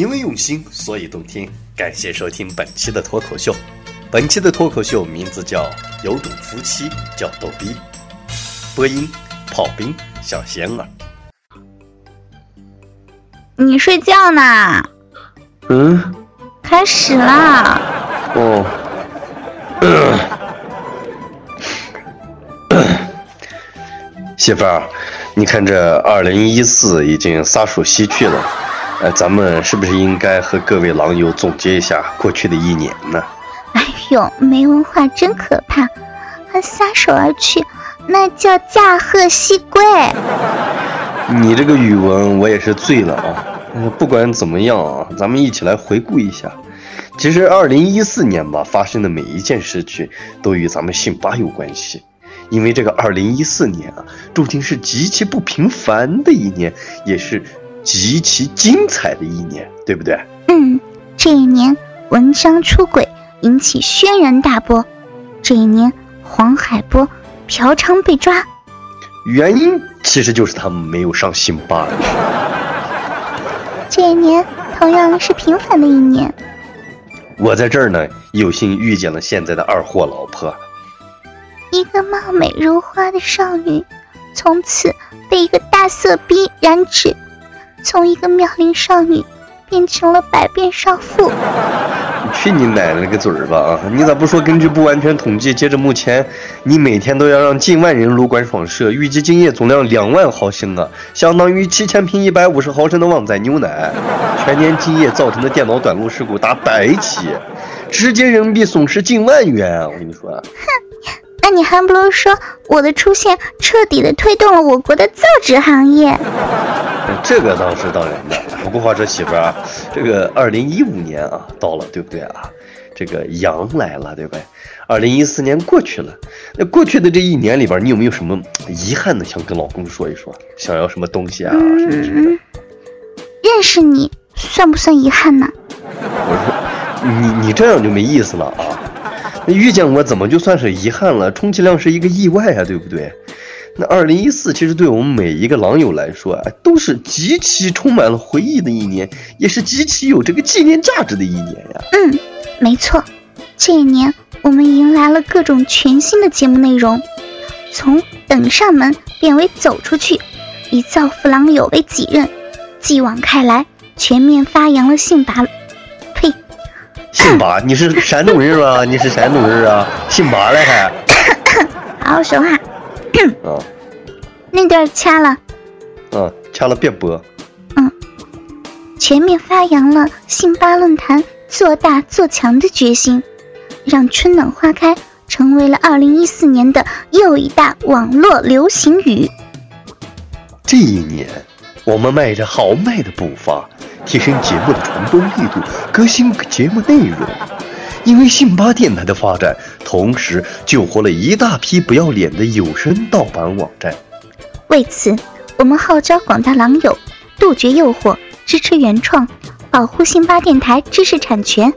因为用心，所以动听。感谢收听本期的脱口秀。本期的脱口秀名字叫《有种夫妻叫逗逼》，播音：炮兵、小仙儿。你睡觉呢？嗯，开始啦。哦。媳妇儿，你看这二零一四已经撒手西去了，呃，咱们是不是应该和各位狼友总结一下过去的一年呢？哎呦，没文化真可怕，还撒手而去，那叫驾鹤西归。你这个语文我也是醉了啊！不管怎么样啊，咱们一起来回顾一下。其实二零一四年吧，发生的每一件事情都与咱们信八有关系。因为这个二零一四年啊，注定是极其不平凡的一年，也是极其精彩的一年，对不对？嗯，这一年文章出轨引起轩然大波，这一年黄海波嫖娼被抓，原因其实就是他们没有上信巴。这一年同样是平凡的一年，我在这儿呢，有幸遇见了现在的二货老婆。一个貌美如花的少女，从此被一个大色逼染指，从一个妙龄少女变成了百变少妇。去你奶奶个嘴儿吧！啊，你咋不说？根据不完全统计，截至目前，你每天都要让近万人撸管爽射，预计精液总量两万毫升啊，相当于七千瓶一百五十毫升的旺仔牛奶。全年精液造成的电脑短路事故达百起，直接人民币损失近万元啊！我跟你说。哼。那你还不如说我的出现彻底的推动了我国的造纸行业。这个倒是当然的。不过话说媳妇儿啊，这个二零一五年啊到了，对不对啊？这个羊来了，对不对？二零一四年过去了，那过去的这一年里边，你有没有什么遗憾的想跟老公说一说？想要什么东西啊？什么什么的？认识你算不算遗憾呢？我说，你你这样就没意思了啊。那遇见我怎么就算是遗憾了？充其量是一个意外啊，对不对？那二零一四其实对我们每一个狼友来说啊，都是极其充满了回忆的一年，也是极其有这个纪念价值的一年呀。嗯，没错，这一年我们迎来了各种全新的节目内容，从等上门变为走出去，以造福狼友为己任，继往开来，全面发扬了性拔。呸姓拔，你是山东人吗？你是山东人啊？姓拔嘞还？好好说话。啊，那段掐了。嗯，掐了别播。嗯，全面发扬了信巴论坛做大做强的决心，让春暖花开成为了二零一四年的又一大网络流行语。这一年，我们迈着豪迈的步伐。提升节目的传播力度，革新节目内容。因为信巴电台的发展，同时救活了一大批不要脸的有声盗版网站。为此，我们号召广大狼友杜绝诱惑，支持原创，保护信巴电台知识产权。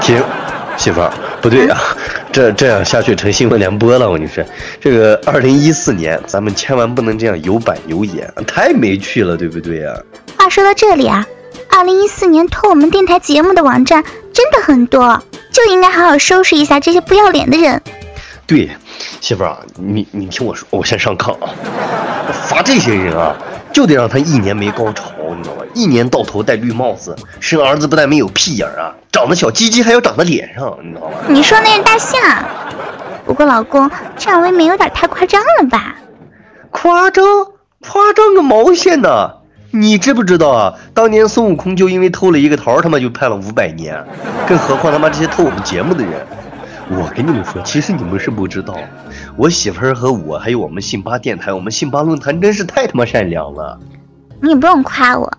停，媳妇儿，不对啊，这这样下去成新闻联播了。我跟你说，这个二零一四年，咱们千万不能这样有板有眼，太没趣了，对不对呀？话说到这里啊，二零一四年偷我们电台节目的网站真的很多，就应该好好收拾一下这些不要脸的人。对，媳妇儿啊，你你听我说，我先上炕啊。罚这些人啊，就得让他一年没高潮，你知道吧？一年到头戴绿帽子，生儿子不但没有屁眼啊，长得小鸡鸡还要长在脸上，你知道吧？你说那是大象，不过老公这样未免有点太夸张了吧？夸张？夸张个毛线呢？你知不知道啊？当年孙悟空就因为偷了一个桃，他妈就判了五百年，更何况他妈这些偷我们节目的人。我跟你们说，其实你们是不知道，我媳妇儿和我还有我们信巴电台、我们信巴论坛，真是太他妈善良了。你不用夸我，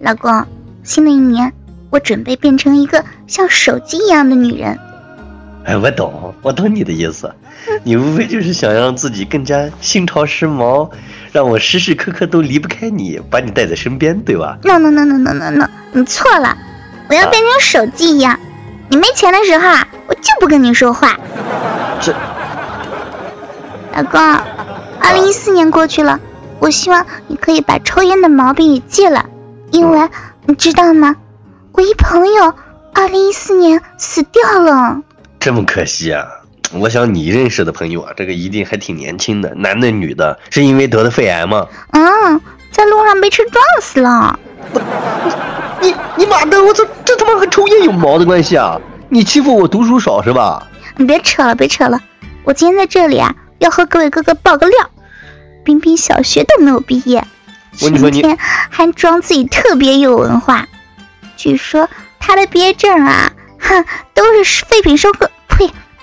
老公，新的一年我准备变成一个像手机一样的女人。哎，我懂，我懂你的意思，你无非就是想让自己更加新潮时髦。让我时时刻刻都离不开你，把你带在身边，对吧？No no no no no no no，你错了，我要变成手机一样，你没钱的时候啊，我就不跟你说话。这，老公，二零一四年过去了，我希望你可以把抽烟的毛病也戒了，因为你知道吗？我一朋友二零一四年死掉了，这么可惜啊！我想你认识的朋友啊，这个一定还挺年轻的，男的女的，是因为得的肺癌吗？嗯，在路上被车撞死了。你你妈的！我操，这他妈和抽烟有毛的关系啊！你欺负我读书少是吧？你别扯了，别扯了！我今天在这里啊，要和各位哥哥爆个料：冰冰小学都没有毕业，我你说你还装自己特别有文化。据说他的毕业证啊，哼，都是废品收购。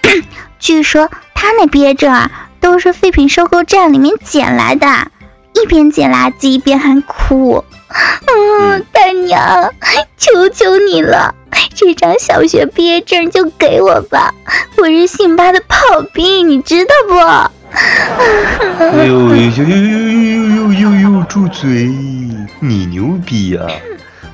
呸！据说他那毕业证啊，都是废品收购站里面捡来的，一边捡垃圾一边还哭。嗯，大娘，求求你了，这张小学毕业证就给我吧，我是辛巴的炮兵，你知道不？哎呦呦呦呦呦呦呦呦！住嘴！你牛逼啊！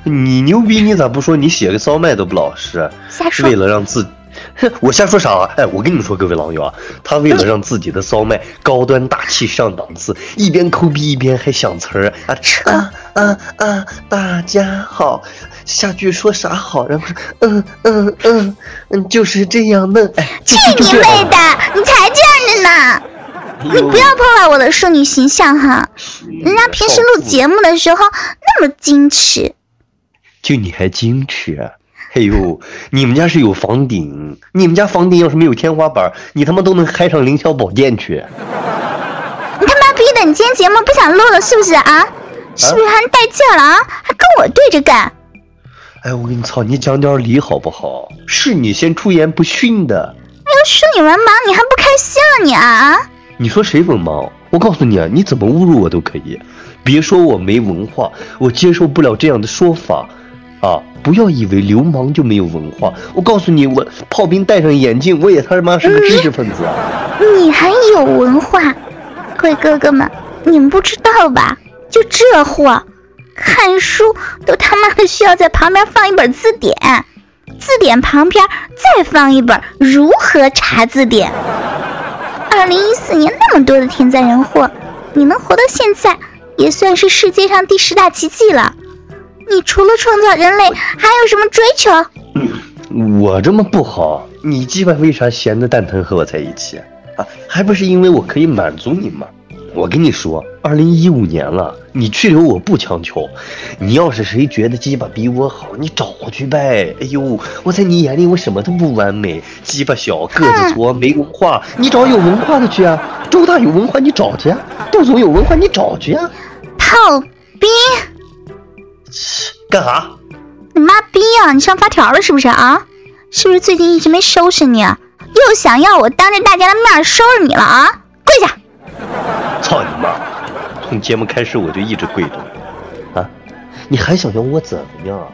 你牛逼，你咋不说你写个骚麦都不老实？瞎说！为了让自。我瞎说啥啊？哎，我跟你们说，各位狼友啊，他为了让自己的骚麦高端大气上档次，一边抠逼一边还想词儿啊！啊啊啊！大家好，下句说啥好？然后嗯嗯嗯嗯，就是这样嫩。哎，去你妹的！你才这样的呢！你不要破坏我的淑女形象哈！人家平时录节目的时候那么矜持，就你还矜持？哎呦，你们家是有房顶，你们家房顶要是没有天花板，你他妈都能开上凌霄宝殿去。你他妈逼的，你今天节目不想录了是不是啊？是不是还带劲了啊？还跟我对着干？哎，我跟你操，你讲点理好不好？是你先出言不逊的。哎呦，说你文盲，你还不开心了你啊？你说谁文盲？我告诉你啊，你怎么侮辱我都可以，别说我没文化，我接受不了这样的说法。啊！不要以为流氓就没有文化。我告诉你，我炮兵戴上眼镜，我也他妈是个知识分子啊！你还有文化？各位哥哥们，你们不知道吧？就这货，看书都他妈的需要在旁边放一本字典，字典旁边再放一本如何查字典。二零一四年那么多的天灾人祸，你能活到现在，也算是世界上第十大奇迹了。你除了创造人类，还有什么追求？我这么不好，你鸡巴为啥闲的蛋疼和我在一起啊？还不是因为我可以满足你吗？我跟你说，二零一五年了，你去留我不强求。你要是谁觉得鸡巴比我好，你找去呗。哎呦，我在你眼里我什么都不完美，鸡巴小，个子矬，没文化，你找有文化的去啊。周大有文化，你找去啊。杜总有文化，你找去啊。炮兵。干啥？你妈逼啊！你上发条了是不是啊？是不是最近一直没收拾你？又想要我当着大家的面收拾你了啊？跪下！操你妈！从节目开始我就一直跪着啊！你还想要我怎么样？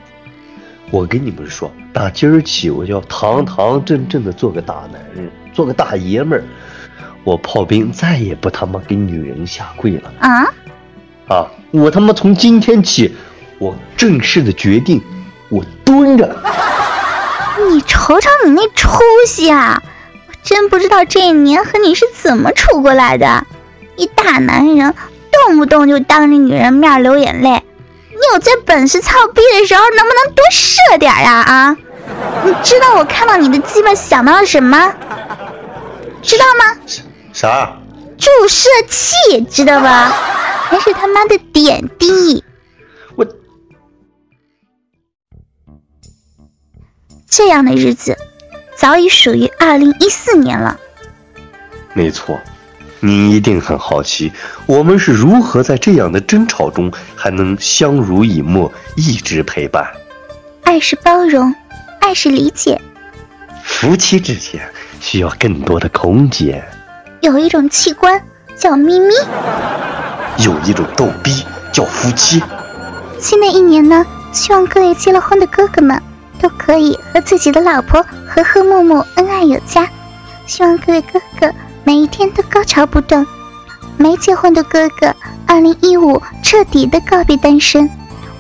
我跟你们说，打今儿起我就要堂堂正正的做个大男人，做个大爷们儿。我炮兵再也不他妈给女人下跪了啊！啊！我他妈从今天起。我正式的决定，我蹲着。你瞅瞅你那出息啊！我真不知道这一年和你是怎么处过来的。一大男人动不动就当着女人面流眼泪，你有这本事操逼的时候能不能多射点呀？啊！你知道我看到你的鸡巴想到了什么？知道吗？啥？注射器，知道吧？还是他妈的点滴。这样的日子，早已属于二零一四年了。没错，您一定很好奇，我们是如何在这样的争吵中还能相濡以沫，一直陪伴。爱是包容，爱是理解。夫妻之间需要更多的空间。有一种器官叫咪咪，有一种逗逼叫夫妻。新的一年呢，希望各位结了婚的哥哥们。都可以和自己的老婆和和睦睦、恩爱有加。希望各位哥哥每一天都高潮不断。没结婚的哥哥，二零一五彻底的告别单身。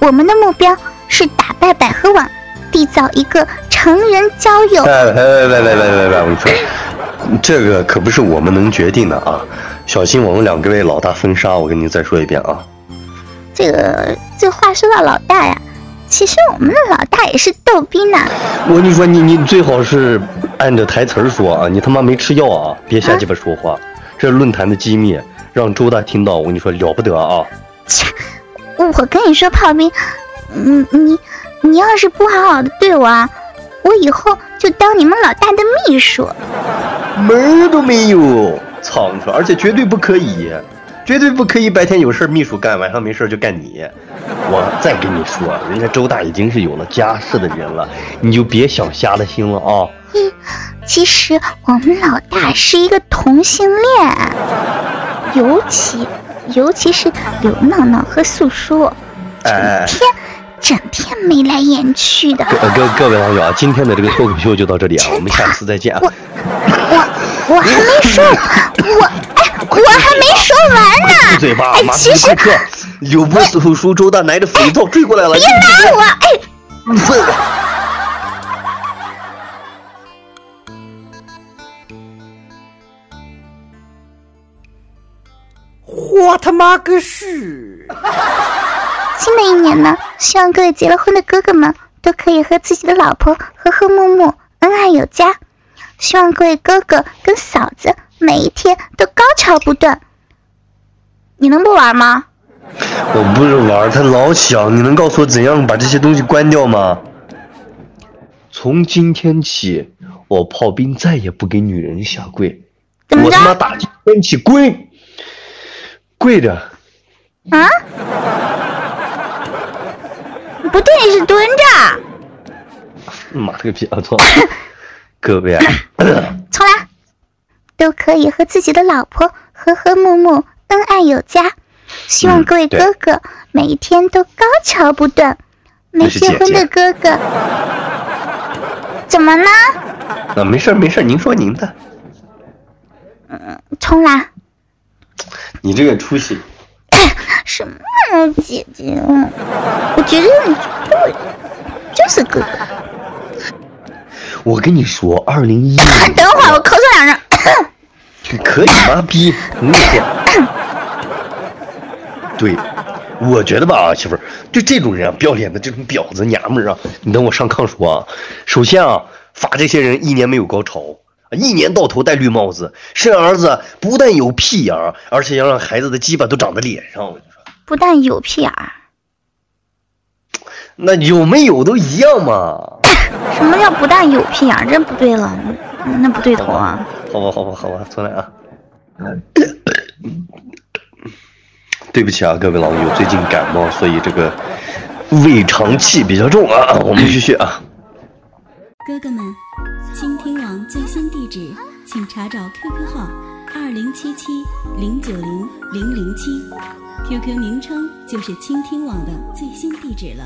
我们的目标是打败百合网，缔造一个成人交友。来来来来来来来，我跟你说，这个可不是我们能决定的啊！小心我们两个被老大封杀。我跟你再说一遍啊！这个这话说到老大呀。其实我们的老大也是逗逼呢。我跟你说，你你最好是按着台词儿说啊，你他妈没吃药啊，别瞎鸡巴说话。这是论坛的机密，让周大听到，我跟你说了不得啊！切，我跟你说，炮兵，你你你要是不好好的对我啊，我以后就当你们老大的秘书。门儿都没有，苍蝇，而且绝对不可以。绝对不可以白天有事秘书干，晚上没事就干你。我再跟你说，人家周大已经是有了家室的人了，你就别想瞎了心了啊！其实我们老大是一个同性恋，尤其尤其是刘闹闹和素素，整天整天眉来眼去的。各各各位网友啊，今天的这个脱口秀就到这里啊，我们下次再见啊！我我我还没说，我哎。我还没说完呢！闭嘴吧，马斯克！有波叔叔周大拿着肥皂追过来了，别拿我！哎，笨！我他妈个是！新的一年呢，希望各位结了婚的哥哥们都可以和自己的老婆和和睦睦、恩爱有加。希望各位哥哥跟嫂子。每一天都高潮不断，你能不玩吗？我不是玩，它老响。你能告诉我怎样把这些东西关掉吗？从今天起，我炮兵再也不给女人下跪。我他妈打天起跪，跪着。啊？不对，是蹲着。妈了个逼！啊错，各位。重来。都可以和自己的老婆和和睦睦、恩爱有加。希望各位哥哥每一天都高潮不断。没结婚的哥哥，怎么呢？啊，没事没事您说您的。嗯，重来。你这个出息。什么姐姐？我觉得你对，就是哥哥。我跟你说，二零一。等会儿我咳可以妈？逼，你 对，我觉得吧，媳妇儿，就这种人啊，不要脸的这种婊子娘们儿啊，你等我上炕说啊。首先啊，罚这些人一年没有高潮，一年到头戴绿帽子，生儿子不但有屁眼儿，而且要让孩子的鸡巴都长在脸上。我跟你说，不但有屁眼儿，那有没有都一样嘛。什么叫不但有屁眼儿？这不对了，那不对头啊。好吧，好吧，好吧，重来啊！对不起啊，各位老友，最近感冒，所以这个胃肠气比较重啊。我们继续啊。哥哥们，倾听网最新地址，请查找 QQ 号二零七七零九零零零七，QQ 名称就是倾听网的最新地址了。